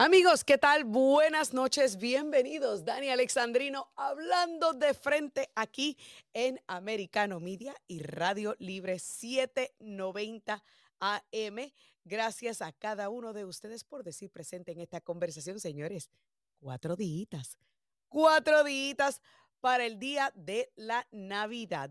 Amigos, ¿qué tal? Buenas noches, bienvenidos. Dani Alexandrino hablando de frente aquí en Americano Media y Radio Libre 790 AM. Gracias a cada uno de ustedes por decir presente en esta conversación, señores. Cuatro días, cuatro días para el día de la Navidad.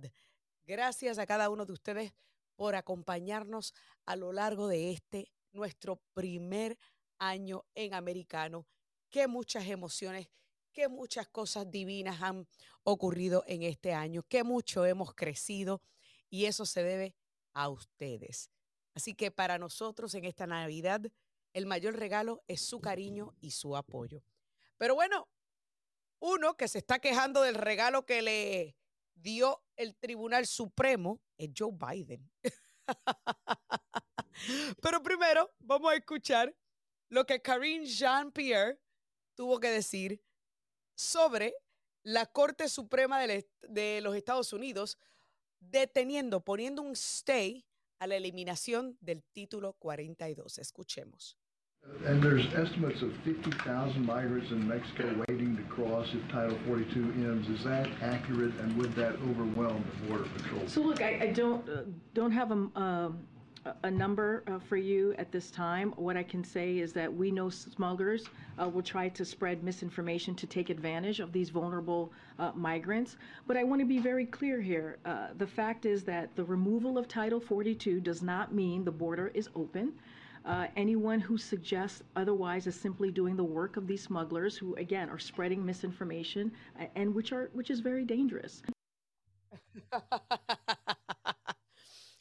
Gracias a cada uno de ustedes por acompañarnos a lo largo de este, nuestro primer en americano. Qué muchas emociones, qué muchas cosas divinas han ocurrido en este año, qué mucho hemos crecido y eso se debe a ustedes. Así que para nosotros en esta Navidad, el mayor regalo es su cariño y su apoyo. Pero bueno, uno que se está quejando del regalo que le dio el Tribunal Supremo es Joe Biden. Pero primero vamos a escuchar lo que Karine Jean-Pierre tuvo que decir sobre la Corte Suprema de, los Estados Unidos deteniendo, poniendo un stay a la eliminación del título 42. Escuchemos. And there's estimates of 50,000 migrants in Mexico waiting to cross if Title 42 ends. Is that accurate, and would that overwhelm the Border Patrol? So look, I, I don't uh, don't have a, um, a number uh, for you at this time. What I can say is that we know smugglers uh, will try to spread misinformation to take advantage of these vulnerable uh, migrants. But I want to be very clear here. Uh, the fact is that the removal of Title 42 does not mean the border is open. Uh, anyone who suggests otherwise is simply doing the work of these smugglers who, again, are spreading misinformation and which are which is very dangerous.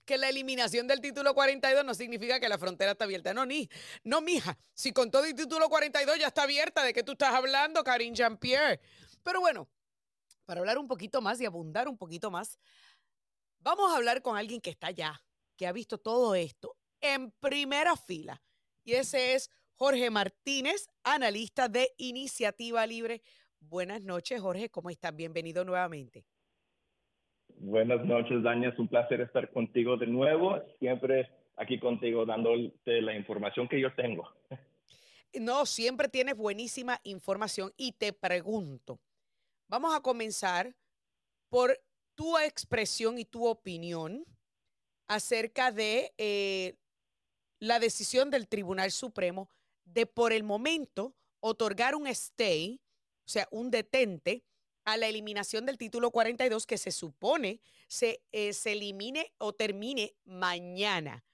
que la eliminación del título 42 no significa que la frontera está abierta. No, ni, no, mija. Si con todo el título 42 ya está abierta, ¿de qué tú estás hablando, Karine Jean-Pierre? Pero bueno, para hablar un poquito más y abundar un poquito más, vamos a hablar con alguien que está allá, que ha visto todo esto en primera fila. Y ese es Jorge Martínez, analista de Iniciativa Libre. Buenas noches, Jorge. ¿Cómo estás? Bienvenido nuevamente. Buenas noches, Daña. Es un placer estar contigo de nuevo. Siempre aquí contigo dándote la información que yo tengo. No, siempre tienes buenísima información y te pregunto, vamos a comenzar por tu expresión y tu opinión acerca de eh, la decisión del Tribunal Supremo de por el momento otorgar un stay, o sea, un detente a la eliminación del título 42 que se supone se, eh, se elimine o termine mañana.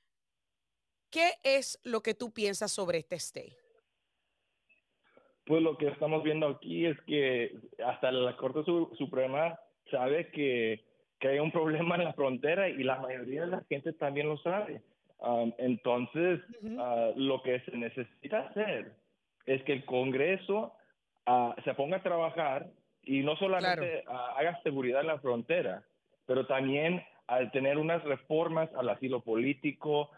¿Qué es lo que tú piensas sobre este stay? Pues lo que estamos viendo aquí es que hasta la Corte Suprema sabe que, que, hay un problema en la frontera y la mayoría de la gente también lo sabe. Um, entonces, uh, lo que se necesita hacer es que el Congreso uh, se ponga a trabajar y no solamente haga seguridad en la frontera, pero también al tener unas reformas al asilo político,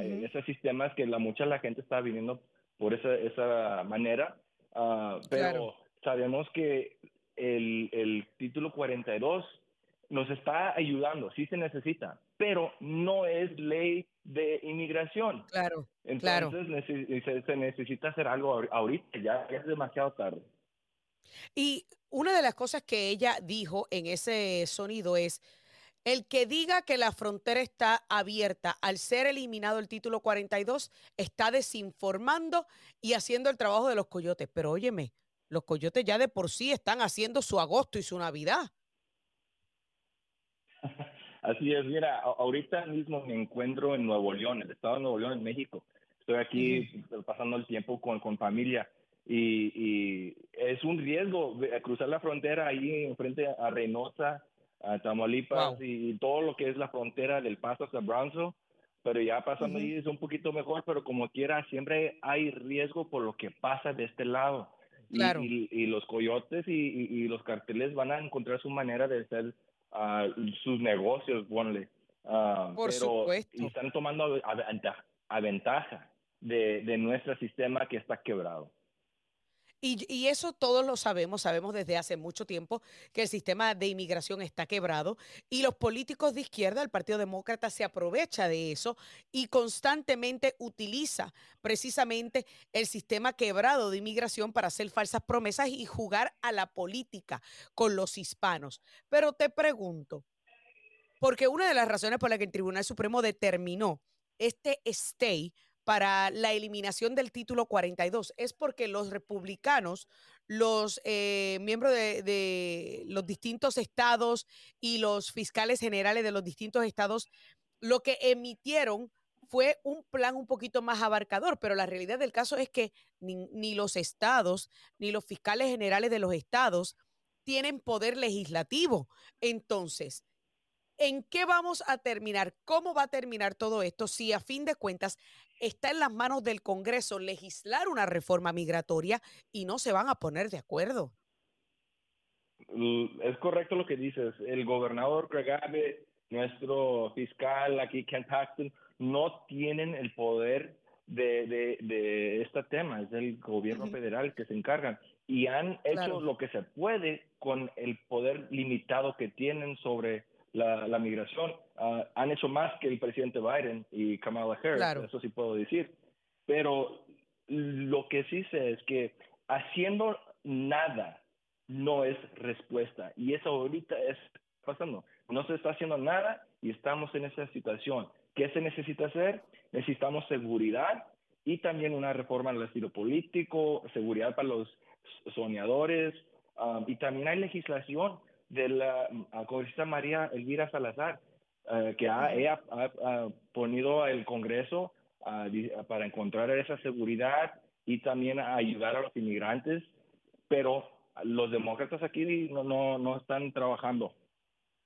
esos sistemas que la mucha la gente está viniendo por esa, esa manera, uh, pero sabemos que el, el título 42 nos está ayudando, sí se necesita, pero no es ley de inmigración. Claro, Entonces Se, se, necesita hacer algo ahorita, ya es demasiado tarde. Y una de las cosas que ella dijo en ese sonido es, el que diga que la frontera está abierta al ser eliminado el título 42 está desinformando y haciendo el trabajo de los coyotes. Pero óyeme, los coyotes ya de por sí están haciendo su agosto y su Navidad. Así es, mira, ahorita mismo me encuentro en Nuevo León, el estado de Nuevo León, en México. Estoy aquí pasando el tiempo con, con familia y, es un riesgo cruzar la frontera ahí enfrente a Reynosa, a Tamaulipas y todo lo que es la frontera del Paso hasta Brownsville, pero ya pasando ahí es un poquito mejor, pero como quiera, siempre hay riesgo por lo que pasa de este lado. Y, los coyotes y, los carteles van a encontrar su manera de hacer uh, sus negocios, ponle. Uh, por supuesto. Y están tomando a, ventaja de, de nuestro sistema que está quebrado. Y, eso todos lo sabemos, sabemos desde hace mucho tiempo que el sistema de inmigración está quebrado y los políticos de izquierda, el Partido Demócrata, se aprovecha de eso y constantemente utiliza precisamente el sistema quebrado de inmigración para hacer falsas promesas y jugar a la política con los hispanos. Pero te pregunto, porque una de las razones por las que el Tribunal Supremo determinó este stay para la eliminación del título 42 es porque los republicanos, los eh, miembros de, los distintos estados y los fiscales generales de los distintos estados, lo que emitieron fue un plan un poquito más abarcador, pero la realidad del caso es que ni los estados ni los fiscales generales de los estados tienen poder legislativo. Entonces, ¿En qué vamos a terminar? ¿Cómo va a terminar todo esto si a fin de cuentas está en las manos del Congreso legislar una reforma migratoria y no se van a poner de acuerdo? Es correcto lo que dices. El gobernador Craig Abbott, nuestro fiscal aquí, Ken Paxton, no tienen el poder de, de, este tema. Es el gobierno federal que se encargan. Y han hecho lo que se puede con el poder limitado que tienen sobre la, migración, ah, han hecho más que el presidente Biden y Kamala Harris, eso sí puedo decir. Pero lo que sí sé es que haciendo nada no es respuesta. Y eso ahorita es pasando. No se está haciendo nada y estamos en esa situación. ¿Qué se necesita hacer? Necesitamos seguridad y también una reforma al estilo político, seguridad para los soñadores ah, y también hay legislación de la congresista María Elvira Salazar, eh, que ha, ella ha, ponido al Congreso para encontrar esa seguridad y también ayudar a los inmigrantes, pero los demócratas aquí no, no, no están trabajando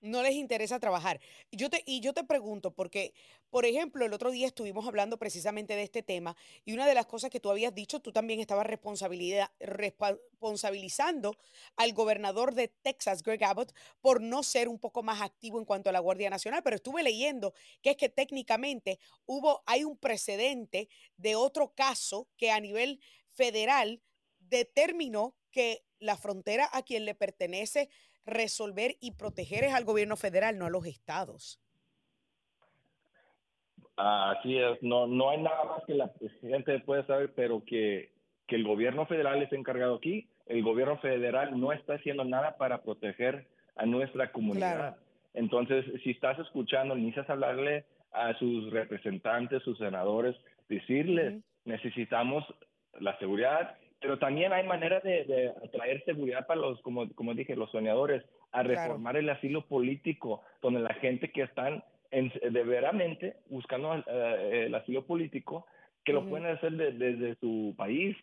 no les interesa trabajar. Yo te, y yo te pregunto, porque, por ejemplo, el otro día estuvimos hablando precisamente de este tema y una de las cosas que tú habías dicho, tú también estabas responsabilizando al gobernador de Texas, Greg Abbott, por no ser un poco más activo en cuanto a la Guardia Nacional, pero estuve leyendo que es que técnicamente hubo, hay un precedente de otro caso que a nivel federal determinó que la frontera a quien le pertenece resolver y proteger es al gobierno federal, no a los estados. Así es, no, no hay nada más que la gente puede saber, pero que, que el gobierno federal es encargado aquí, el gobierno federal no está haciendo nada para proteger a nuestra comunidad. Entonces, si estás escuchando, necesitas hablarle a sus representantes, sus senadores, decirles, necesitamos la seguridad pero también hay maneras de, de atraer seguridad para los, como, como dije, los soñadores, a reformar el asilo político, donde la gente que están en, de veramente buscando eh, el asilo político, que lo pueden hacer desde su país.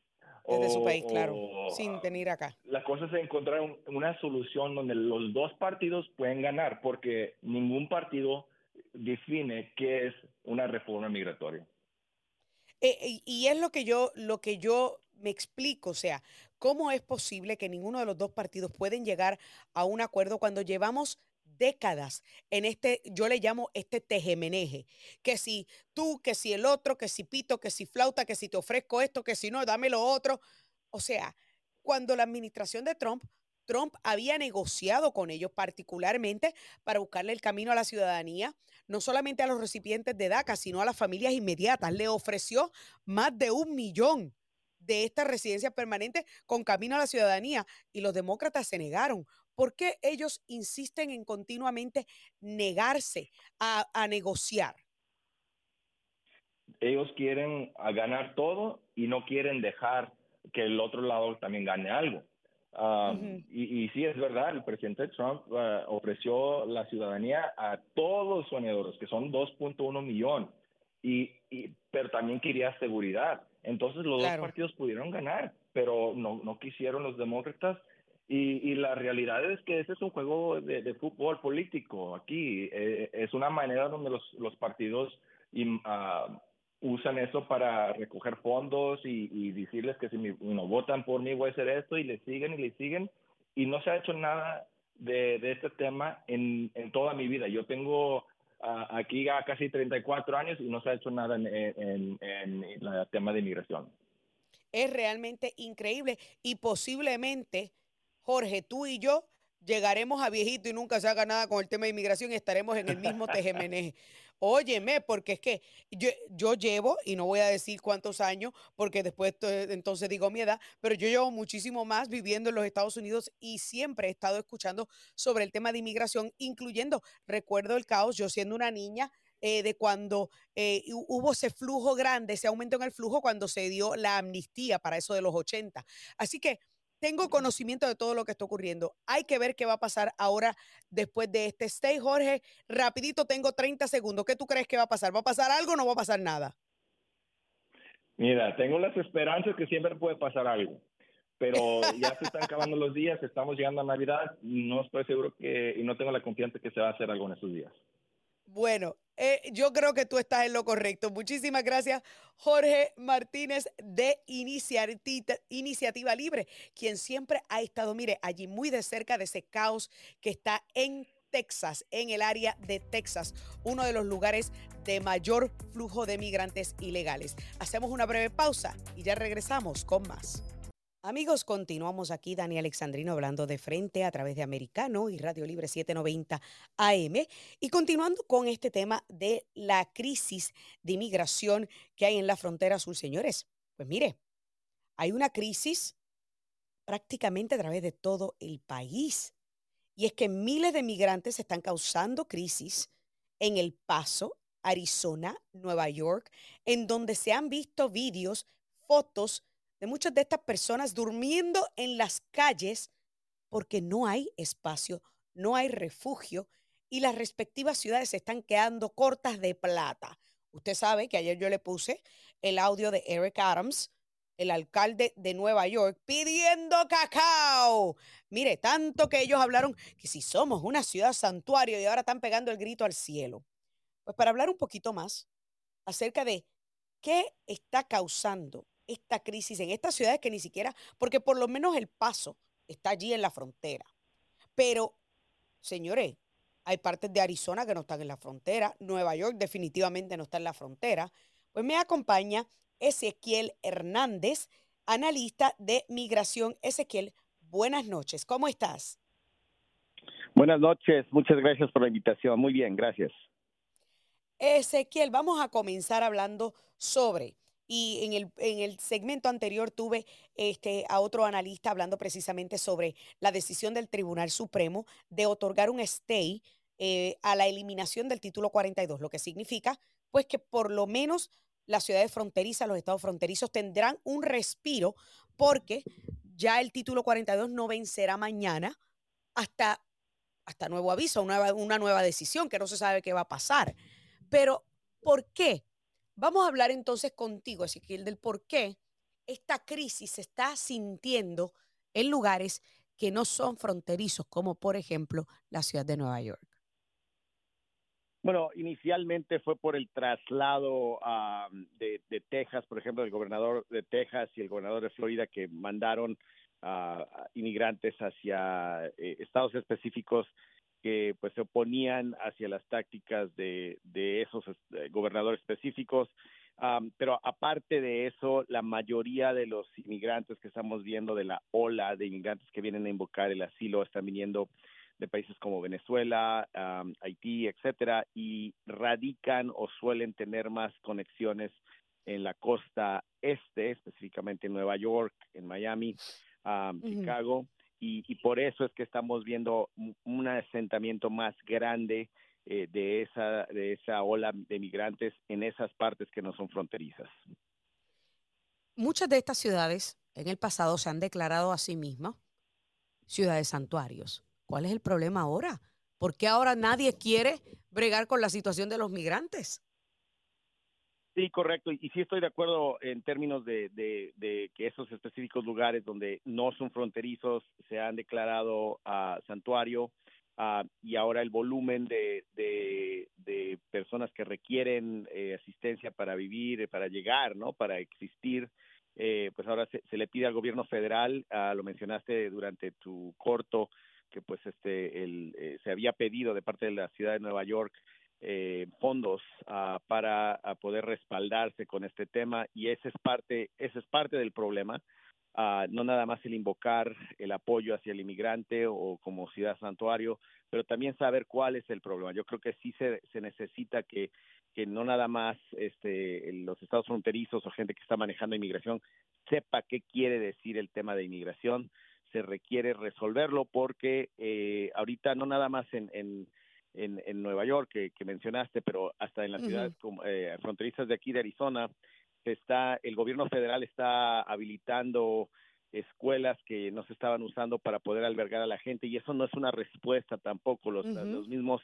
Desde su país, claro, sin venir acá. La cosa es encontrar una solución donde los dos partidos pueden ganar, porque ningún partido define qué es una reforma migratoria. Eh, y es lo que yo, lo que yo me explico, o sea, ¿cómo es posible que ninguno de los dos partidos pueden llegar a un acuerdo cuando llevamos décadas en este, yo le llamo este tejemeneje, que si tú, que si el otro, que si pito, que si flauta, que si te ofrezco esto, que si no, dame lo otro. O sea, cuando la administración de Trump, Trump había negociado con ellos particularmente para buscarle el camino a la ciudadanía, no solamente a los recipientes de DACA, sino a las familias inmediatas. Le ofreció más de un millón de esta residencia permanente con camino a la ciudadanía y los demócratas se negaron. ¿Por qué ellos insisten en continuamente negarse a, negociar? Ellos quieren ganar todo y no quieren dejar que el otro lado también gane algo. y, y, sí, es verdad, el presidente Trump ah, ofreció la ciudadanía a todos los soñadores, que son 2.1 millones, y, pero también quería seguridad. Entonces los dos partidos pudieron ganar, pero no, no quisieron los demócratas. Y, y, la realidad es que ese es un juego de, fútbol político aquí. Eh, es una manera donde los, los partidos ah, usan eso para recoger fondos y, decirles que si no votan por mí voy a hacer esto y le siguen y le siguen. Y no se ha hecho nada de, de este tema en, en toda mi vida. Yo tengo aquí ya casi 34 años y no se ha hecho nada en, el tema de inmigración. es realmente increíble y posiblemente, Jorge, tú y yo llegaremos a viejito y nunca se haga nada con el tema de inmigración y estaremos en el mismo TGMN. Óyeme, porque es que yo, yo llevo, y no voy a decir cuántos años, porque después entonces digo mi edad, pero yo llevo muchísimo más viviendo en los Estados Unidos y siempre he estado escuchando sobre el tema de inmigración, incluyendo, recuerdo el caos, yo siendo una niña, eh, de cuando eh, hubo ese flujo grande, ese aumento en el flujo cuando se dio la amnistía para eso de los 80. Así que tengo conocimiento de todo lo que está ocurriendo. Hay que ver qué va a pasar ahora después de este stay. Jorge, rapidito, tengo 30 segundos. ¿Qué tú crees que va a pasar? ¿Va a pasar algo o no va a pasar nada? Mira, tengo las esperanzas que siempre puede pasar algo, pero ya se están acabando los días, estamos llegando a Navidad, no estoy seguro que, y no tengo la confianza que se va a hacer algo en estos días. Bueno, eh, yo creo que tú estás en lo correcto. Muchísimas gracias, Jorge Martínez de Iniciativa, Libre, quien siempre ha estado, mire, allí muy de cerca de ese caos que está en Texas, en el área de Texas, uno de los lugares de mayor flujo de migrantes ilegales. Hacemos una breve pausa y ya regresamos con más. Amigos, continuamos aquí, Dani Alexandrino, hablando de frente a través de Americano y Radio Libre 790 AM. Y continuando con este tema de la crisis de inmigración que hay en la frontera sur, señores. Pues mire, hay una crisis prácticamente a través de todo el país. Y es que miles de migrantes están causando crisis en El Paso, Arizona, Nueva York, en donde se han visto vídeos, fotos, de muchas de estas personas durmiendo en las calles porque no hay espacio, no hay refugio y las respectivas ciudades se están quedando cortas de plata. Usted sabe que ayer yo le puse el audio de Eric Adams, el alcalde de Nueva York, pidiendo cacao. Mire, tanto que ellos hablaron que si somos una ciudad santuario y ahora están pegando el grito al cielo. Pues para hablar un poquito más acerca de qué está causando esta crisis en estas ciudades que ni siquiera, porque por lo menos el paso está allí en la frontera. Pero, señores, hay partes de Arizona que no están en la frontera, Nueva York definitivamente no está en la frontera. Pues me acompaña Ezequiel Hernández, analista de migración. Ezequiel, buenas noches, ¿cómo estás? Buenas noches, muchas gracias por la invitación. Muy bien, gracias. Ezequiel, vamos a comenzar hablando sobre y en el, en el segmento anterior tuve este, a otro analista hablando precisamente sobre la decisión del Tribunal Supremo de otorgar un stay eh, a la eliminación del título 42, lo que significa pues que por lo menos las ciudades fronterizas, los estados fronterizos tendrán un respiro porque ya el título 42 no vencerá mañana hasta, hasta nuevo aviso, una, una nueva decisión que no se sabe qué va a pasar. Pero, ¿por qué? Vamos a hablar entonces contigo, Ezequiel, del por qué esta crisis se está sintiendo en lugares que no son fronterizos, como por ejemplo la ciudad de Nueva York. Bueno, inicialmente fue por el traslado de, Texas, por ejemplo, el gobernador de Texas y el gobernador de Florida que mandaron a inmigrantes hacia eh, estados específicos que pues se oponían hacia las tácticas de, de esos este, gobernadores específicos. pero aparte de eso, la mayoría de los inmigrantes que estamos viendo, de la ola de inmigrantes que vienen a invocar el asilo, están viniendo de países como Venezuela, Haití, etcétera, y radican o suelen tener más conexiones en la costa este, específicamente en Nueva York, en Miami, Chicago y, por eso es que estamos viendo un asentamiento más grande eh, de, esa, de esa ola de migrantes en esas partes que no son fronterizas. Muchas de estas ciudades en el pasado se han declarado a sí mismas ciudades santuarios. ¿Cuál es el problema ahora? ¿Por qué ahora nadie quiere bregar con la situación de los migrantes? Sí, correcto. Y sí estoy de acuerdo en términos de, que esos específicos lugares donde no son fronterizos se han declarado uh, santuario uh, y ahora el volumen de, personas que requieren eh, asistencia para vivir, para llegar, ¿no? Para existir, eh, pues ahora se, le pide al gobierno federal, uh, lo mencionaste durante tu corto, que pues este el, eh, se había pedido de parte de la ciudad de Nueva York eh, fondos ah, para poder respaldarse con este tema y ese es parte, ese es parte del problema. Ah, no nada más el invocar el apoyo hacia el inmigrante o como ciudad santuario, pero también saber cuál es el problema. Yo creo que sí se, se necesita que, que no nada más este, los estados fronterizos o gente que está manejando inmigración sepa qué quiere decir el tema de inmigración. Se requiere resolverlo porque eh, ahorita no nada más en, en en, en Nueva York que, que, mencionaste, pero hasta en las ciudades como, eh, fronterizas de aquí de Arizona, está, el gobierno federal está habilitando escuelas que no se estaban usando para poder albergar a la gente y eso no es una respuesta tampoco. Los, los mismos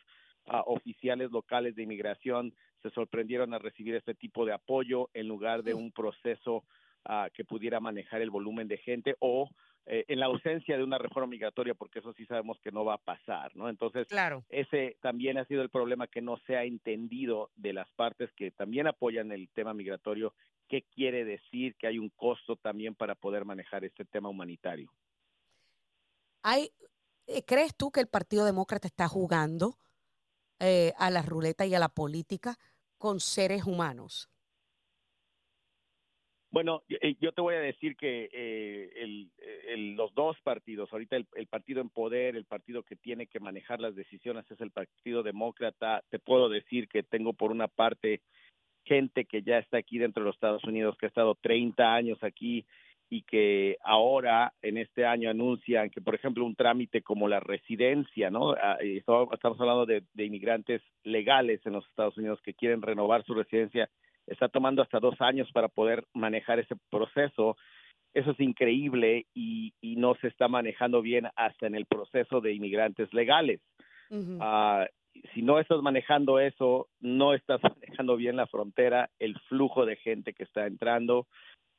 uh, oficiales locales de inmigración se sorprendieron a recibir este tipo de apoyo en lugar de un proceso uh, que pudiera manejar el volumen de gente o eh, en la ausencia de una reforma migratoria, porque eso sí sabemos que no va a pasar, ¿no? Entonces, claro. ese también ha sido el problema que no se ha entendido de las partes que también apoyan el tema migratorio, qué quiere decir que hay un costo también para poder manejar este tema humanitario. Hay, eh, ¿Crees tú que el Partido Demócrata está jugando eh, a la ruleta y a la política con seres humanos? Bueno, eh, yo te voy a decir que eh, los dos partidos, ahorita el, partido en poder, el partido que tiene que manejar las decisiones es el Partido Demócrata. Te puedo decir que tengo por una parte gente que ya está aquí dentro de los Estados Unidos, que ha estado 30 años aquí y que ahora en este año anuncian que, por ejemplo, un trámite como la residencia, ¿no? Ah, estamos hablando de inmigrantes legales en los Estados Unidos que quieren renovar su residencia está tomando hasta dos años para poder manejar ese proceso. Eso es increíble y, no se está manejando bien hasta en el proceso de inmigrantes legales. Ah, si no estás manejando eso, no estás manejando bien la frontera, el flujo de gente que está entrando,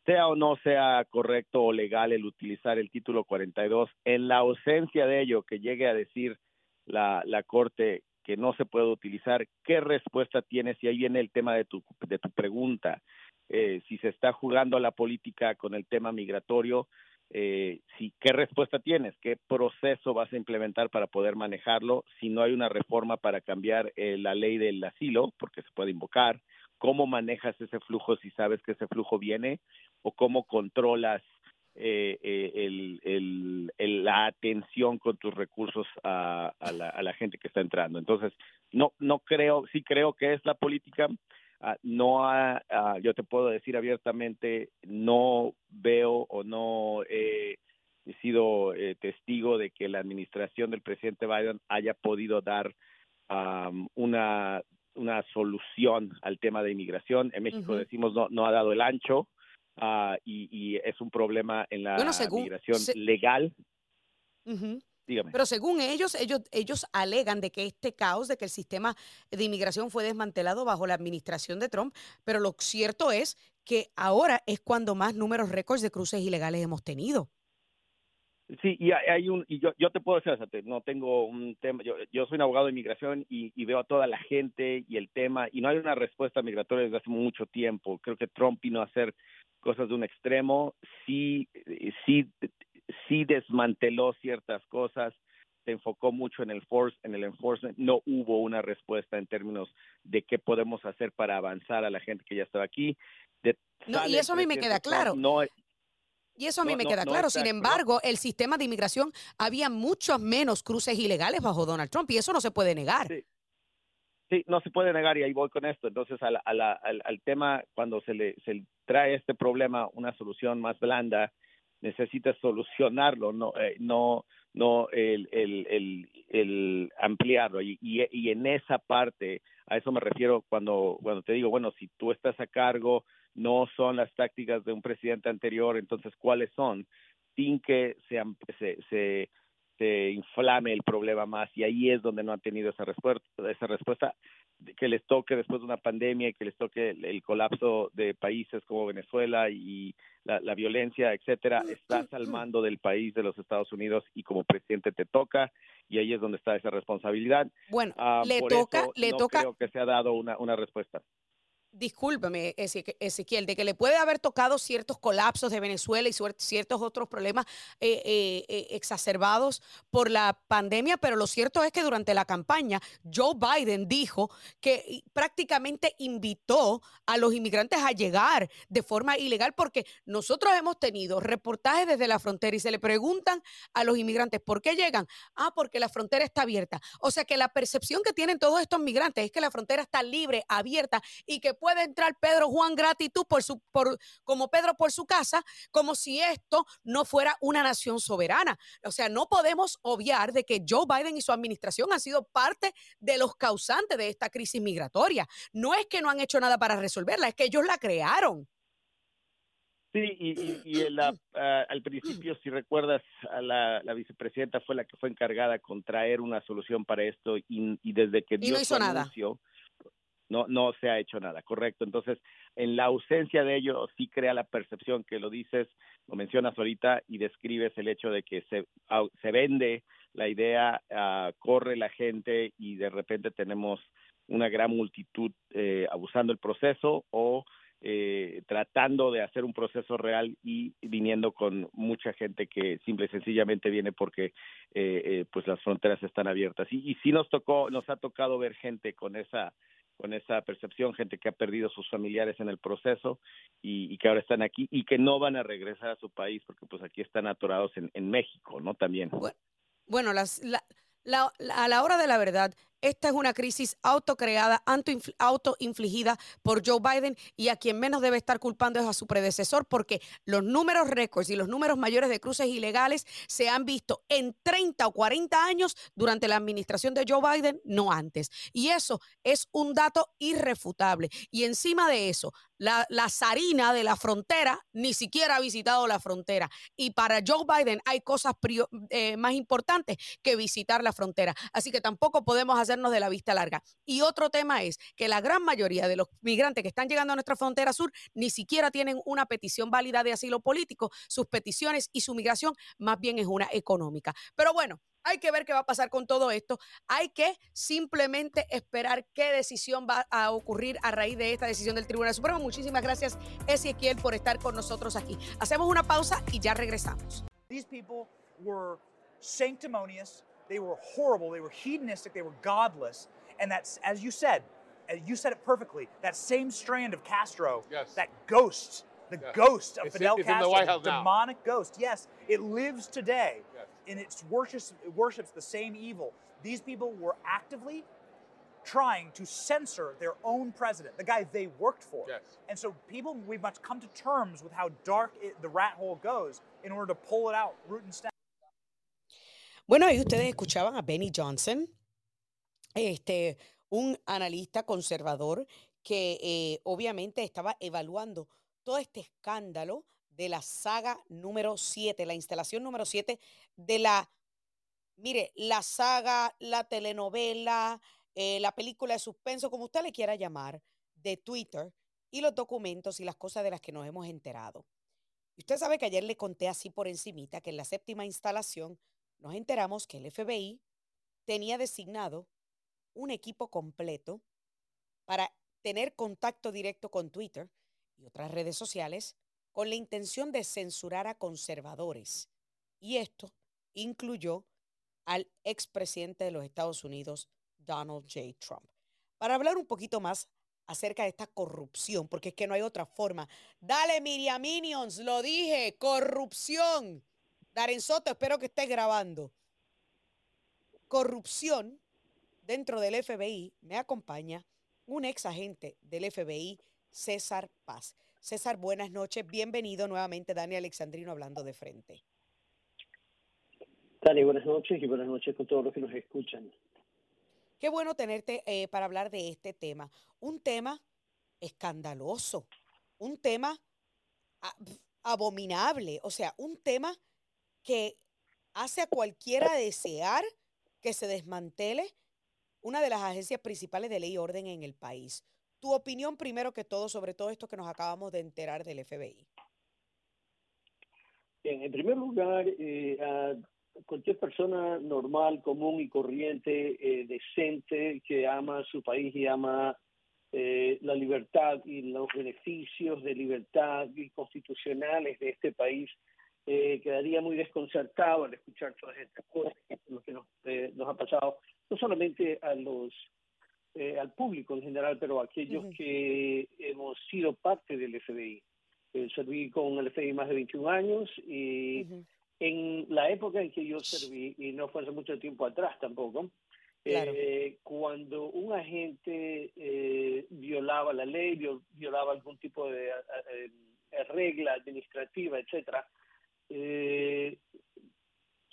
sea o no sea correcto o legal el utilizar el título 42, en la ausencia de ello que llegue a decir la, la Corte que no se puede utilizar, ¿qué respuesta tienes? Y ahí viene el tema de tu, de tu pregunta. Eh, si se está jugando a la política con el tema migratorio, eh, si, ¿qué respuesta tienes? ¿Qué proceso vas a implementar para poder manejarlo? Si no hay una reforma para cambiar eh, la ley del asilo, porque se puede invocar, ¿cómo manejas ese flujo si sabes que ese flujo viene? ¿O cómo controlas eh, eh, el, la atención con tus recursos a, la, gente que está entrando. Entonces, no, no creo, sí creo que es la política. Ah, no ha, ah, yo te puedo decir abiertamente, no veo o no he sido eh, testigo de que la administración del presidente Biden haya podido dar una, una solución al tema de inmigración. En México decimos no, no ha dado el ancho. Ah, y, es un problema en la migración legal. Dígame. Pero según ellos, ellos, ellos alegan de que este caos, de que el sistema de inmigración fue desmantelado bajo la administración de Trump, pero lo cierto es que ahora es cuando más números récords de cruces ilegales hemos tenido. Sí, y hay un, y yo, yo te puedo decir, no tengo un tema, yo, yo soy un abogado de inmigración y, y, veo a toda la gente y el tema, y no hay una respuesta migratoria desde hace mucho tiempo. Creo que Trump vino a hacer cosas de un extremo, sí, sí, sí desmanteló ciertas cosas, se enfocó mucho en el force, en el enforcement, no hubo una respuesta en términos de qué podemos hacer para avanzar a la gente que ya estaba aquí. no, y eso a mí me queda claro. No, y eso a mí me queda claro. Sin embargo, el sistema de inmigración había muchos menos cruces ilegales bajo Donald Trump y eso no se puede negar. Sí. no se puede negar y ahí voy con esto. Entonces, al, al, tema, cuando se le, se trae este problema una solución más blanda, necesitas solucionarlo, no, eh, no, no el, el, el, el ampliarlo. Y, y, y, en esa parte, a eso me refiero cuando, cuando te digo, bueno, si tú estás a cargo no son las tácticas de un presidente anterior, entonces, ¿cuáles son? Sin que se, se, se, se inflame el problema más y ahí es donde no han tenido esa respuesta, esa respuesta que les toque después de una pandemia y que les toque el, colapso de países como Venezuela y la, la, violencia, etcétera, estás al mando del país de los Estados Unidos y como presidente te toca y ahí es donde está esa responsabilidad. Bueno, ah, le toca, le no toca. Creo que se ha dado una, una respuesta discúlpeme, Ezequiel, de que le puede haber tocado ciertos colapsos de Venezuela y ciertos otros problemas eh, eh, eh, exacerbados por la pandemia, pero lo cierto es que durante la campaña Joe Biden dijo que prácticamente invitó a los inmigrantes a llegar de forma ilegal porque nosotros hemos tenido reportajes desde la frontera y se le preguntan a los inmigrantes por qué llegan. Ah, porque la frontera está abierta. O sea que la percepción que tienen todos estos migrantes es que la frontera está libre, abierta y que puede entrar Pedro Juan gratitud por su, por, como Pedro por su casa, como si esto no fuera una nación soberana. O sea, no podemos obviar de que Joe Biden y su administración han sido parte de los causantes de esta crisis migratoria. No es que no han hecho nada para resolverla, es que ellos la crearon. Sí, y, y, ah, al principio, si recuerdas, la, vicepresidenta fue la que fue encargada con traer una solución para esto y, desde que dio no hizo nada no, no se ha hecho nada, correcto. Entonces, en la ausencia de ello, sí crea la percepción que lo dices, lo mencionas ahorita y describes el hecho de que se, se vende la idea, uh, corre la gente y de repente tenemos una gran multitud eh, abusando el proceso o eh, tratando de hacer un proceso real y viniendo con mucha gente que simple y sencillamente viene porque eh, eh pues las fronteras están abiertas y, y sí nos tocó nos ha tocado ver gente con esa con esa percepción, gente que ha perdido sus familiares en el proceso y, que ahora están aquí y que no van a regresar a su país porque pues aquí están atorados en, en México, ¿no? También. Bueno, las, la, a la hora de la verdad, esta es una crisis autocreada, autoinfligida por Joe Biden y a quien menos debe estar culpando es a su predecesor porque los números récords y los números mayores de cruces ilegales se han visto en 30 o 40 años durante la administración de Joe Biden, no antes. Y eso es un dato irrefutable. Y encima de eso, la, la zarina de la frontera ni siquiera ha visitado la frontera. Y para Joe Biden hay cosas eh, más importantes que visitar la frontera. Así que tampoco podemos hacernos de la vista larga. Y otro tema es que la gran mayoría de los migrantes que están llegando a nuestra frontera sur ni siquiera tienen una petición válida de asilo político. Sus peticiones y su migración más bien es una económica. Pero bueno, hay que ver qué va a pasar con todo esto. Hay que simplemente esperar qué decisión va a ocurrir a raíz de esta decisión del Tribunal Supremo. Muchísimas gracias, Ezequiel, por estar con nosotros aquí. Hacemos una pausa y ya regresamos. These people were sanctimonious, they were horrible, they were hedonistic, they were godless. And that's, as you said, you said it perfectly, that same strand of Castro, yes. that ghost, the yes. ghost of it's Fidel in, Castro, demonic ghost, yes, it lives today. Yes and it worships, it worships the same evil. These people were actively trying to censor their own president, the guy they worked for. Yes. And so people, we must come to terms with how dark it, the rat hole goes in order to pull it out, root and stem. Bueno, ahí ustedes escuchaban a Benny Johnson, este, un analista conservador que eh, obviamente estaba evaluando todo este escándalo de la saga número 7, la instalación número 7 de la, mire, la saga, la telenovela, eh, la película de suspenso, como usted le quiera llamar, de Twitter y los documentos y las cosas de las que nos hemos enterado. Usted sabe que ayer le conté así por encimita que en la séptima instalación nos enteramos que el FBI tenía designado un equipo completo para tener contacto directo con Twitter y otras redes sociales con la intención de censurar a conservadores. Y esto incluyó al expresidente de los Estados Unidos, Donald J. Trump. Para hablar un poquito más acerca de esta corrupción, porque es que no hay otra forma. Dale, Miriam Minions, lo dije, corrupción. Darren Soto, espero que estés grabando. Corrupción dentro del FBI me acompaña un ex agente del FBI, César Paz. César, buenas noches. Bienvenido nuevamente, Dani Alexandrino, hablando de frente. Dani, buenas noches y buenas noches con todos los que nos escuchan. Qué bueno tenerte eh, para hablar de este tema. Un tema escandaloso, un tema abominable, o sea, un tema que hace a cualquiera desear que se desmantele una de las agencias principales de ley y orden en el país. Tu opinión primero que todo sobre todo esto que nos acabamos de enterar del FBI. Bien, en primer lugar, eh, a cualquier persona normal, común y corriente, eh, decente, que ama su país y ama eh, la libertad y los beneficios de libertad y constitucionales de este país, eh, quedaría muy desconcertado al escuchar todas estas cosas, lo que nos, eh, nos ha pasado, no solamente a los eh, al público en general, pero a aquellos que hemos sido parte del FBI. Eh, serví con el FBI más de 21 años y en la época en que yo serví, y no fue hace mucho tiempo atrás tampoco, Claro. eh, cuando un agente eh, violaba la ley, viol- violaba algún tipo de eh, regla administrativa, etcétera, eh,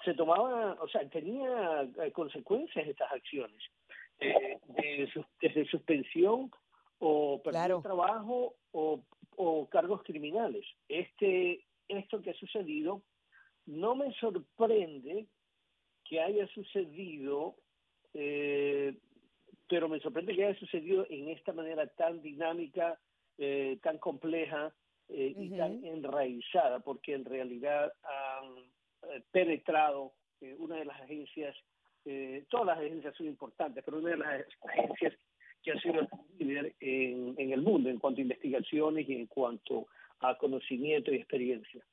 se tomaba, o sea, tenía eh, consecuencias estas acciones, eh, de desde suspensión o perder Claro. trabajo o, o cargos criminales. Este, esto que ha sucedido no me sorprende que haya sucedido, eh, pero me sorprende que haya sucedido en esta manera tan dinámica, eh, tan compleja eh, y tan enraizada, porque en realidad han eh, penetrado eh, una de las agencias, eh, todas las agencias son importantes, pero una de las agencias que ha sido líder en, en el mundo en cuanto a investigaciones y en cuanto a conocimiento y experiencia.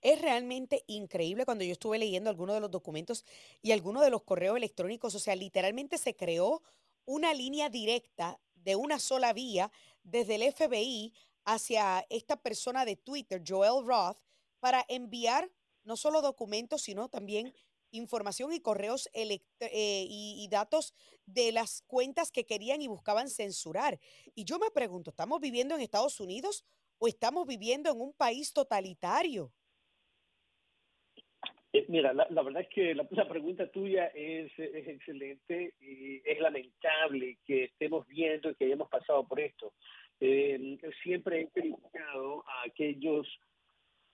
Es realmente increíble cuando yo estuve leyendo algunos de los documentos y algunos de los correos electrónicos. O sea, literalmente se creó una línea directa de una sola vía desde el FBI hacia esta persona de Twitter, Joel Roth, para enviar no solo documentos, sino también información y correos eh, y, datos de las cuentas que querían y buscaban censurar. Y yo me pregunto, ¿estamos viviendo en Estados Unidos o estamos viviendo en un país totalitario? Eh, Mira, la, verdad es que la, la pregunta tuya es, es excelente y es lamentable que estemos viendo y que hayamos pasado por esto. Eh, siempre he criticado a aquellos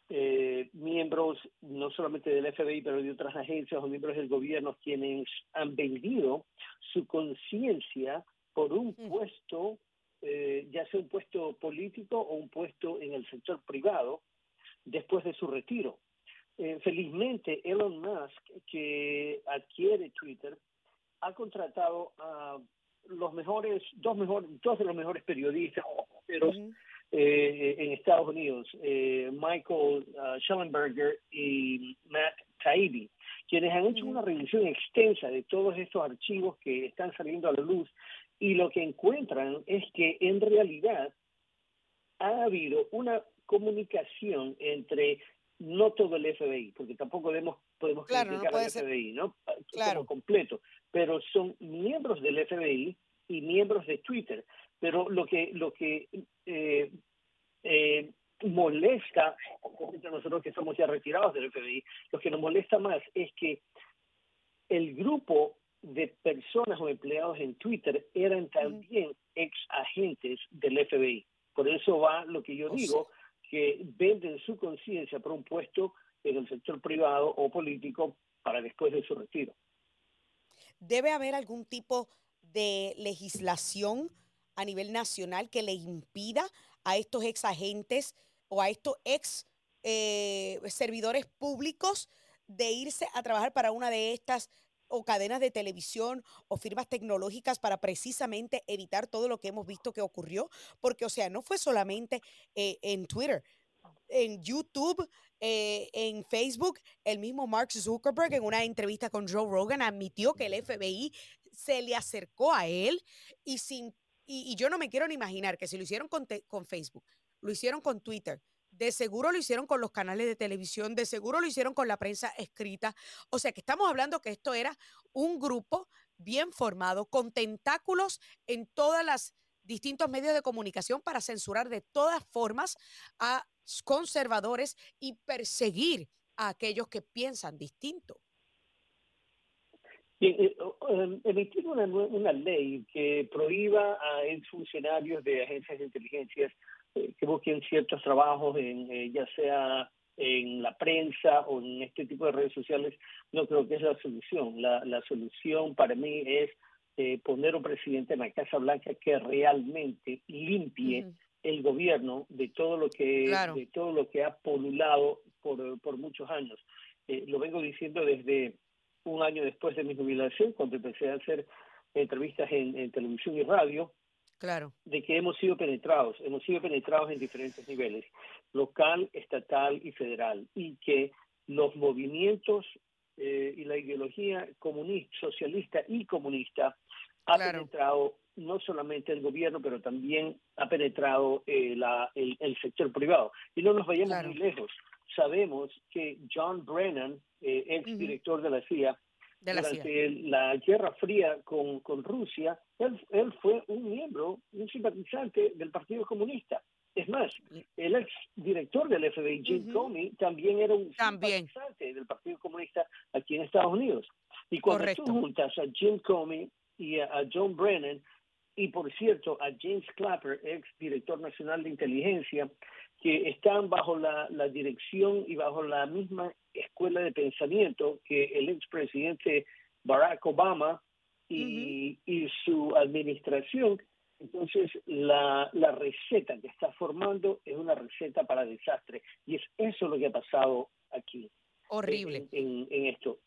eh, miembros, no solamente del FBI, pero de otras agencias o miembros del gobierno, quienes han vendido su conciencia por un puesto, eh, ya sea un puesto político o un puesto en el sector privado, después de su retiro. Eh, felizmente, Elon Musk, que adquiere Twitter, ha contratado a los mejores, dos, mejores, dos de los mejores periodistas pero, eh, en Estados Unidos, eh, Michael uh, Schellenberger y Matt Taibbi, quienes han hecho una revisión extensa de todos estos archivos que están saliendo a la luz y lo que encuentran es que en realidad ha habido una comunicación entre no todo el FBI, porque tampoco debemos, podemos Claro, criticar al ser- FBI, ¿no? Claro. Como completo, pero son miembros del FBI y miembros de Twitter. Pero lo que lo que eh, eh, molesta, nosotros que somos ya retirados del FBI, lo que nos molesta más es que el grupo de personas o empleados en Twitter eran también ex agentes del FBI. Por eso va lo que yo digo, que venden su conciencia por un puesto en el sector privado o político para después de su retiro. ¿Debe haber algún tipo de legislación a nivel nacional que le impida a estos ex agentes o a estos ex eh, servidores públicos de irse a trabajar para una de estas o cadenas de televisión o firmas tecnológicas para precisamente evitar todo lo que hemos visto que ocurrió? Porque, o sea, no fue solamente eh, en Twitter, en YouTube, eh, en Facebook, el mismo Mark Zuckerberg en una entrevista con Joe Rogan admitió que el FBI se le acercó a él y sin y, yo no me quiero ni imaginar que si lo hicieron con, con Facebook, lo hicieron con Twitter, de seguro lo hicieron con los canales de televisión, de seguro lo hicieron con la prensa escrita. O sea que estamos hablando que esto era un grupo bien formado, con tentáculos en todas las distintos medios de comunicación para censurar de todas formas a conservadores y perseguir a aquellos que piensan distinto. Eh, eh, emitir una, una ley que prohíba a funcionarios de agencias de inteligencia eh, que busquen ciertos trabajos, en, eh, ya sea en la prensa o en este tipo de redes sociales, no creo que es la solución. La, la solución para mí es eh, poner un presidente en la Casa Blanca que realmente limpie Ujú. el gobierno de todo lo que Claro. de todo lo que ha polulado por, por muchos años. Eh, lo vengo diciendo desde un año después de mi jubilación, cuando empecé a hacer entrevistas en, en televisión y radio, Claro. De que hemos sido penetrados, hemos sido penetrados en diferentes niveles, local, estatal y federal, y que los movimientos eh, y la ideología comunista, socialista y comunista ha penetrado no solamente el gobierno, pero también ha penetrado eh, la, el, sector privado. Y no nos vayamos muy lejos. Sabemos que John Brennan, eh, ex director de la CIA, durante la Guerra Fría con, con Rusia, él, él, fue un miembro, un simpatizante del Partido Comunista. Es más, el ex director del FBI, Jim Comey, también era un simpatizante del Partido Comunista aquí en Estados Unidos. Y cuando tú juntas a Jim Comey y a, John Brennan, y por cierto a James Clapper, ex director nacional de inteligencia, que están bajo la, la, dirección y bajo la misma escuela de pensamiento que el expresidente Barack Obama y, y su administración. Entonces, la, la, receta que está formando es una receta para desastre. Y es eso lo que ha pasado aquí. Horrible. En, en, esto.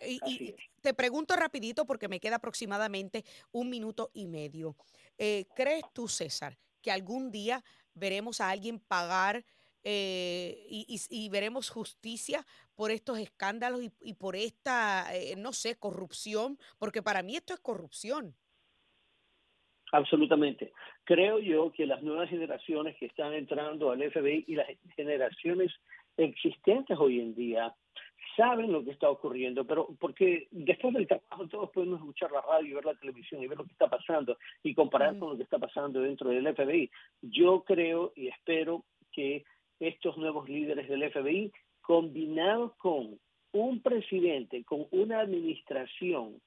Y, te pregunto rapidito porque me queda aproximadamente un minuto y medio. Eh, ¿Crees tú, César, que algún día veremos a alguien pagar eh, y, veremos justicia por estos escándalos y, por esta, eh, no sé, corrupción, porque para mí esto es corrupción. Absolutamente. Creo yo que las nuevas generaciones que están entrando al FBI y las generaciones existentes hoy en día saben lo que está ocurriendo, pero porque después del trabajo todos podemos escuchar la radio, ver la televisión y ver lo que está pasando y comparar con lo que está pasando dentro del FBI. Yo creo y espero que estos nuevos líderes del FBI, combinados con un presidente, con una administración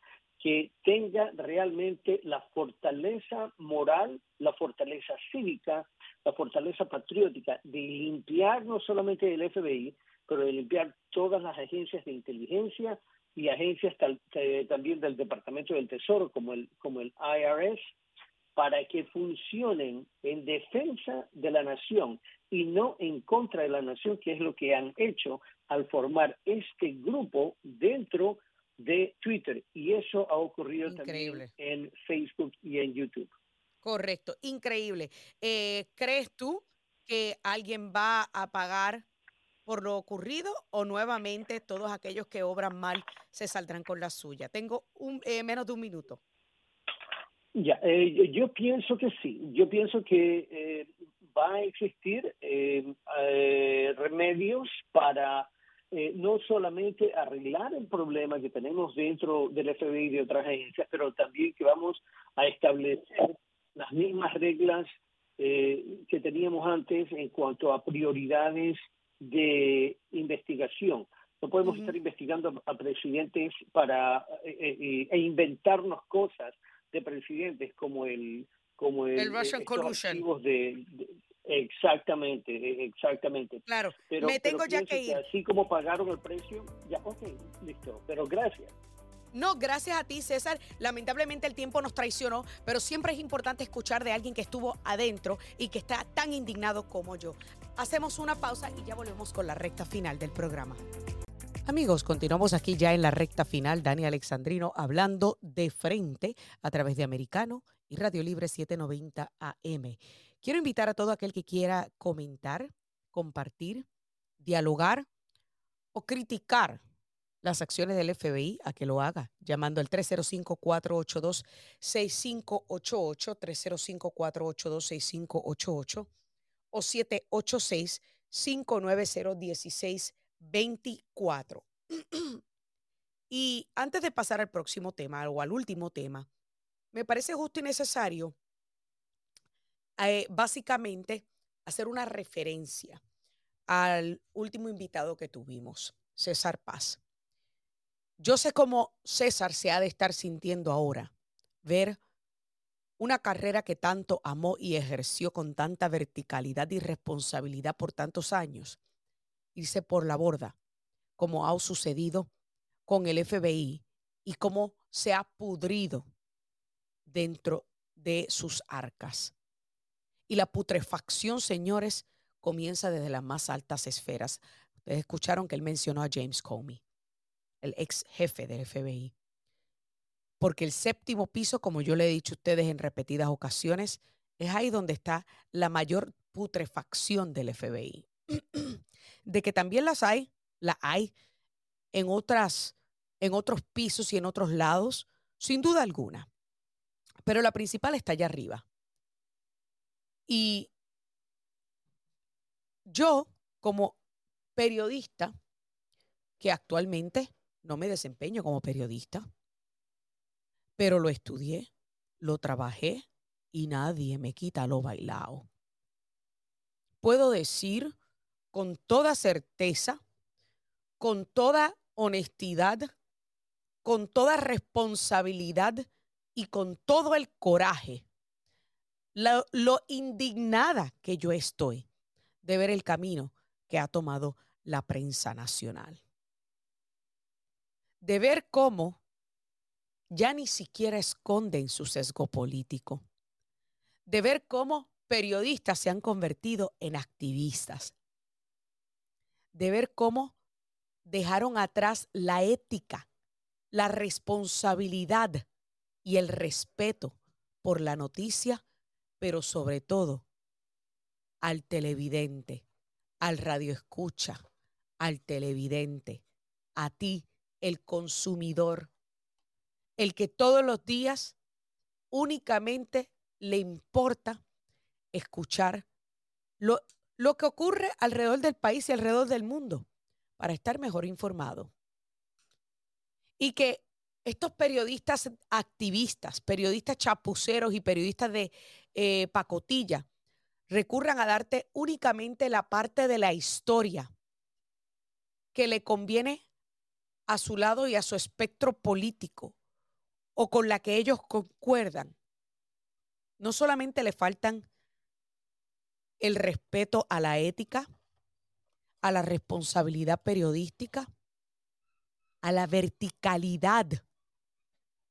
que tenga realmente la fortaleza moral, la fortaleza cívica, la fortaleza patriótica de limpiar no solamente el FBI, pero de limpiar todas las agencias de inteligencia y agencias eh, también del Departamento del Tesoro como el, como el IRS, para que funcionen en defensa de la nación y no en contra de la nación, que es lo que han hecho al formar este grupo dentro de Twitter. Y eso ha ocurrido también en Facebook y en YouTube. Correcto, increíble. Eh, ¿Crees tú que alguien va a pagar por lo ocurrido o nuevamente todos aquellos que obran mal se saldrán con la suya? Tengo un, eh, menos de un minuto. Ya, eh, yo pienso que sí. Yo pienso que eh, va a existir eh, remedios para no solamente arreglar el problema que tenemos dentro del FBI y de otras agencias, pero también que vamos a establecer las mismas reglas que teníamos antes en cuanto a prioridades de investigación. No podemos estar investigando a presidentes para e inventarnos cosas de presidentes como el como el, Russian collusion de, exactamente e, exactamente claro pero, me tengo ya que ir así como pagaron el precio ya ok listo pero gracias no, gracias a ti, César. Lamentablemente el tiempo nos traicionó, pero siempre es importante escuchar de alguien que estuvo adentro y que está tan indignado como yo. Hacemos una pausa y ya volvemos con la recta final del programa. Amigos, continuamos aquí ya en la recta final. Dani Alexandrino hablando de frente a través de Americano y Radio Libre 790 AM. Quiero invitar a todo aquel que quiera comentar, compartir, dialogar o criticar las acciones del FBI a que lo haga, llamando al 305-482-6588, 305-482-6588 o 786-590-16 24. y antes de pasar al próximo tema o al último tema, me parece justo y necesario eh, básicamente hacer una referencia al último invitado que tuvimos, César Paz. Yo sé cómo César se ha de estar sintiendo ahora, ver una carrera que tanto amó y ejerció con tanta verticalidad y responsabilidad por tantos años irse por la borda, como ha sucedido con el FBI y cómo se ha pudrido dentro de sus arcas. Y la putrefacción, señores, comienza desde las más altas esferas. Ustedes escucharon que él mencionó a James Comey, el ex jefe del FBI. porque el séptimo piso, como yo le he dicho a ustedes en repetidas ocasiones, es ahí donde está la mayor putrefacción del FBI. de que también las hay, la hay en otras en otros pisos y en otros lados, sin duda alguna. Pero la principal está allá arriba. Y yo, como periodista, que actualmente no me desempeño como periodista, pero lo estudié, lo trabajé y nadie me quita lo bailado. Puedo decir con toda certeza, con toda honestidad, con toda responsabilidad y con todo el coraje, lo, indignada que yo estoy de ver el camino que ha tomado la prensa nacional. De ver cómo ya ni siquiera esconden su sesgo político. De ver cómo periodistas se han convertido en activistas. De ver cómo dejaron atrás la ética, la responsabilidad y el respeto por la noticia, pero sobre todo al televidente, al radioescucha, al televidente, a ti, el consumidor, el que todos los días únicamente le importa escuchar lo, lo que ocurre alrededor del país y alrededor del mundo para estar mejor informado. Y que estos periodistas activistas, periodistas chapuceros y periodistas de eh, pacotilla recurran a darte únicamente la parte de la historia que le conviene a su lado y a su espectro político o con la que ellos concuerdan. No solamente le faltan el respeto a la ética, a la responsabilidad periodística, a la verticalidad,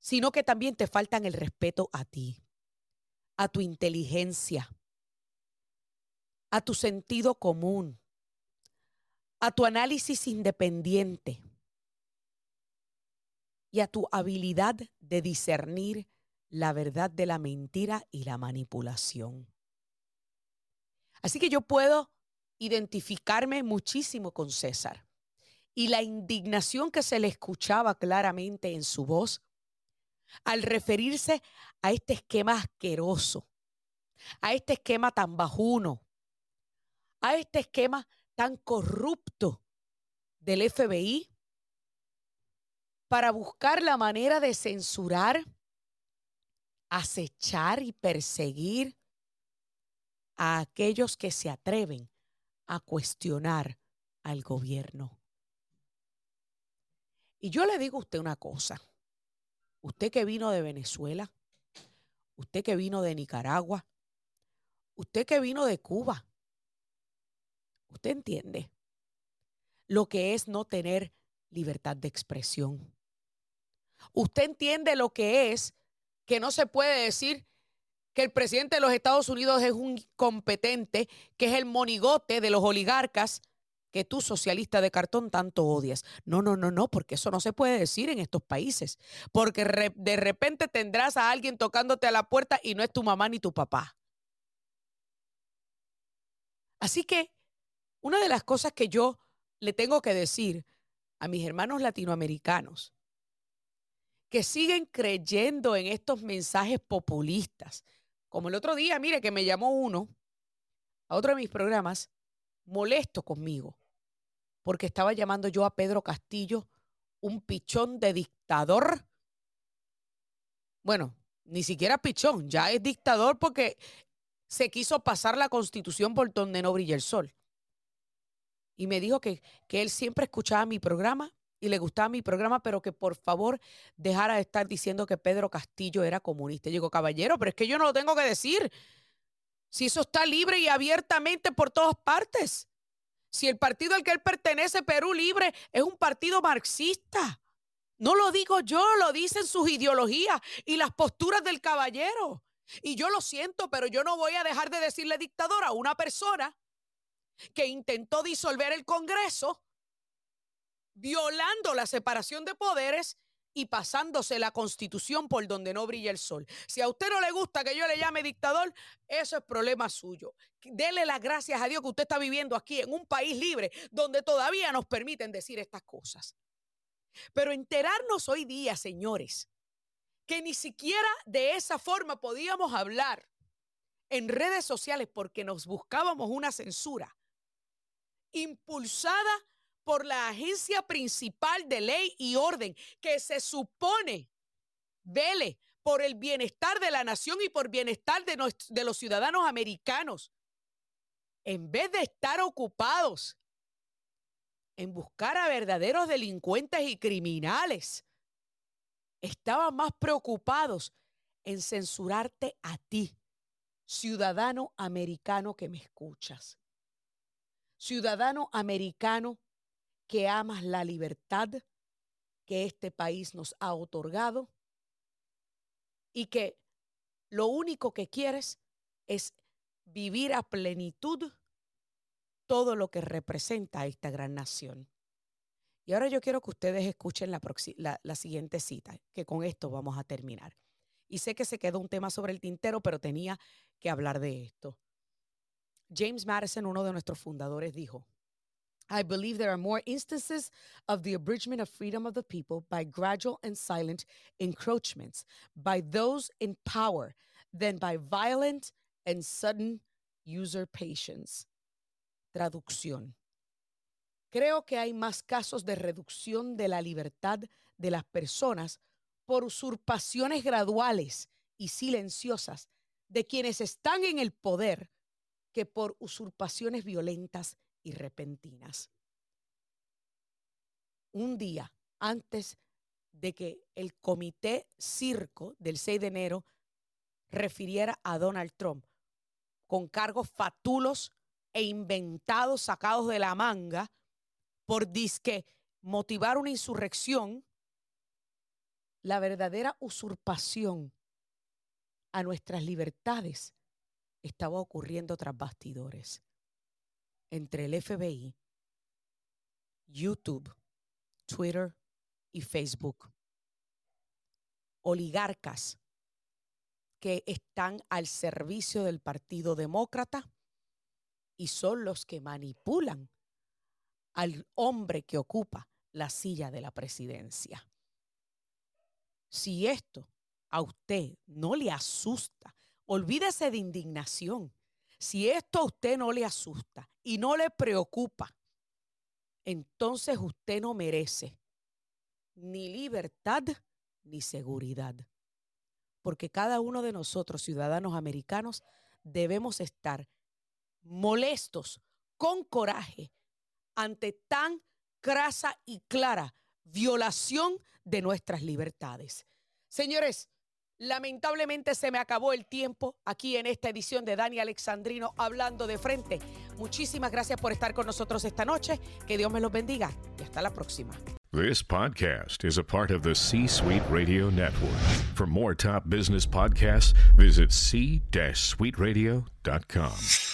sino que también te faltan el respeto a ti, a tu inteligencia, a tu sentido común, a tu análisis independiente y a tu habilidad de discernir la verdad de la mentira y la manipulación. Así que yo puedo identificarme muchísimo con César. Y la indignación que se le escuchaba claramente en su voz al referirse a este esquema asqueroso, a este esquema tan bajuno, a este esquema tan corrupto del FBI para buscar la manera de censurar, acechar y perseguir a aquellos que se atreven a cuestionar al gobierno. Y yo le digo a usted una cosa, usted que vino de Venezuela, usted que vino de Nicaragua, usted que vino de Cuba, usted entiende lo que es no tener libertad de expresión. Usted entiende lo que es que no se puede decir que el presidente de los Estados Unidos es un incompetente, que es el monigote de los oligarcas que tú, socialista de cartón, tanto odias. No, no, no, no, porque eso no se puede decir en estos países. Porque de repente tendrás a alguien tocándote a la puerta y no es tu mamá ni tu papá. Así que una de las cosas que yo le tengo que decir a mis hermanos latinoamericanos que siguen creyendo en estos mensajes populistas, como el otro día, mire, que me llamó uno a otro de mis programas, molesto conmigo, porque estaba llamando yo a Pedro Castillo un pichón de dictador. Bueno, ni siquiera pichón, ya es dictador porque se quiso pasar la constitución por donde no brilla el sol. Y me dijo que, que él siempre escuchaba mi programa y le gustaba mi programa, pero que por favor dejara de estar diciendo que Pedro Castillo era comunista. Y digo, caballero, pero es que yo no lo tengo que decir. Si eso está libre y abiertamente por todas partes. Si el partido al que él pertenece, Perú Libre, es un partido marxista. No lo digo yo, lo dicen sus ideologías y las posturas del caballero. Y yo lo siento, pero yo no voy a dejar de decirle dictador a una persona que intentó disolver el Congreso violando la separación de poderes y pasándose la constitución por donde no brilla el sol. Si a usted no le gusta que yo le llame dictador, eso es problema suyo. Dele las gracias a Dios que usted está viviendo aquí en un país libre donde todavía nos permiten decir estas cosas. Pero enterarnos hoy día, señores, que ni siquiera de esa forma podíamos hablar en redes sociales porque nos buscábamos una censura impulsada por la agencia principal de ley y orden que se supone vele por el bienestar de la nación y por bienestar de, los ciudadanos americanos, en vez de estar ocupados en buscar a verdaderos delincuentes y criminales, estaban más preocupados en censurarte a ti, ciudadano americano que me escuchas. Ciudadano americano que amas la libertad que este país nos ha otorgado y que lo único que quieres es vivir a plenitud todo lo que representa esta gran nación. Y ahora yo quiero que ustedes escuchen la, la, siguiente cita, que con esto vamos a terminar. Y sé que se quedó un tema sobre el tintero, pero tenía que hablar de esto. James Madison, uno de nuestros fundadores, dijo, I believe there are more instances of the abridgment of freedom of the people by gradual and silent encroachments by those in power than by violent and sudden usurpations. Traducción. Creo que hay más casos de reducción de la libertad de las personas por usurpaciones graduales y silenciosas de quienes están en el poder que por usurpaciones violentas y repentinas. Un día antes de que el comité circo del 6 de enero refiriera a Donald Trump con cargos fatulos e inventados sacados de la manga por disque motivar una insurrección, la verdadera usurpación a nuestras libertades estaba ocurriendo tras bastidores entre el FBI, YouTube, Twitter y Facebook. Oligarcas que están al servicio del Partido Demócrata y son los que manipulan al hombre que ocupa la silla de la presidencia. Si esto a usted no le asusta, olvídese de indignación. Si esto a usted no le asusta y no le preocupa, entonces usted no merece ni libertad ni seguridad. Porque cada uno de nosotros, ciudadanos americanos, debemos estar molestos, con coraje, ante tan crasa y clara violación de nuestras libertades. Señores, lamentablemente se me acabó el tiempo aquí en esta edición de Dani Alexandrino hablando de frente. Muchísimas gracias por estar con nosotros esta noche. Que Dios me los bendiga y hasta la próxima. This podcast is a part of the C Suite Radio Network. For more top business podcasts, visit c-suiteradio.com.